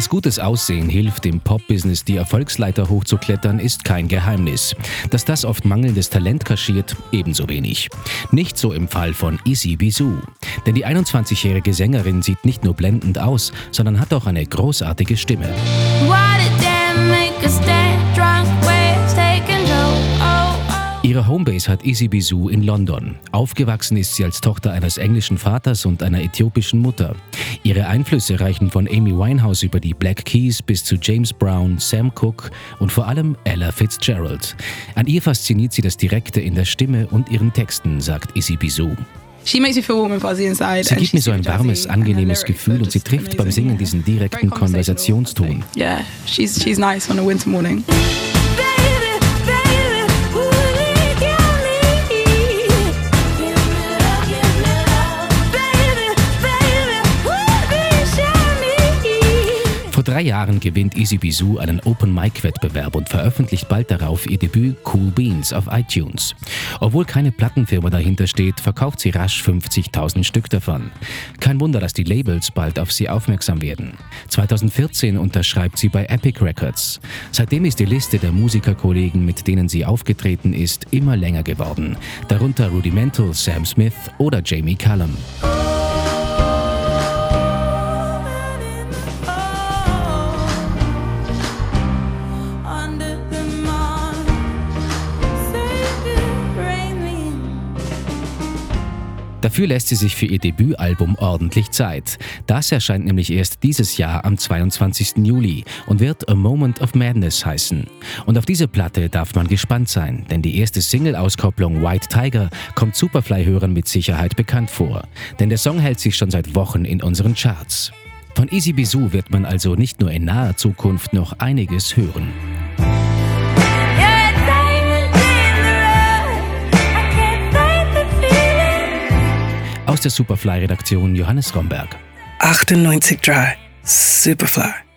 Dass gutes Aussehen hilft, im Pop-Business die Erfolgsleiter hochzuklettern, ist kein Geheimnis. Dass das oft mangelndes Talent kaschiert, ebenso wenig. Nicht so im Fall von Issy Bisou. Denn die 21-jährige Sängerin sieht nicht nur blendend aus, sondern hat auch eine großartige Stimme. Ihre Homebase hat Isi Bisou in London. Aufgewachsen ist sie als Tochter eines englischen Vaters und einer äthiopischen Mutter. Ihre Einflüsse reichen von Amy Winehouse über die Black Keys bis zu James Brown, Sam Cooke und vor allem Ella Fitzgerald. An ihr fasziniert sie das Direkte in der Stimme und ihren Texten, sagt Isi Bisou. Sie gibt mir so ein warmes, angenehmes Gefühl und sie trifft beim Singen diesen direkten Konversationston. Yeah, she's, she's nice on a winter morning. Vor drei Jahren gewinnt Easy Bisou einen Open Mic Wettbewerb und veröffentlicht bald darauf ihr Debüt Cool Beans auf iTunes. Obwohl keine Plattenfirma dahinter steht, verkauft sie rasch 50.000 Stück davon. Kein Wunder, dass die Labels bald auf sie aufmerksam werden. 2014 unterschreibt sie bei Epic Records. Seitdem ist die Liste der Musikerkollegen, mit denen sie aufgetreten ist, immer länger geworden. Darunter Rudimental, Sam Smith oder Jamie Cullum. Dafür lässt sie sich für ihr Debütalbum ordentlich Zeit. Das erscheint nämlich erst dieses Jahr am 22. Juli und wird A Moment of Madness heißen. Und auf diese Platte darf man gespannt sein, denn die erste Single-Auskopplung White Tiger kommt Superfly-Hörern mit Sicherheit bekannt vor. Denn der Song hält sich schon seit Wochen in unseren Charts. Von Easy Bisou wird man also nicht nur in naher Zukunft noch einiges hören. Aus der Superfly-Redaktion Johannes Romberg. 98.3 Superfly.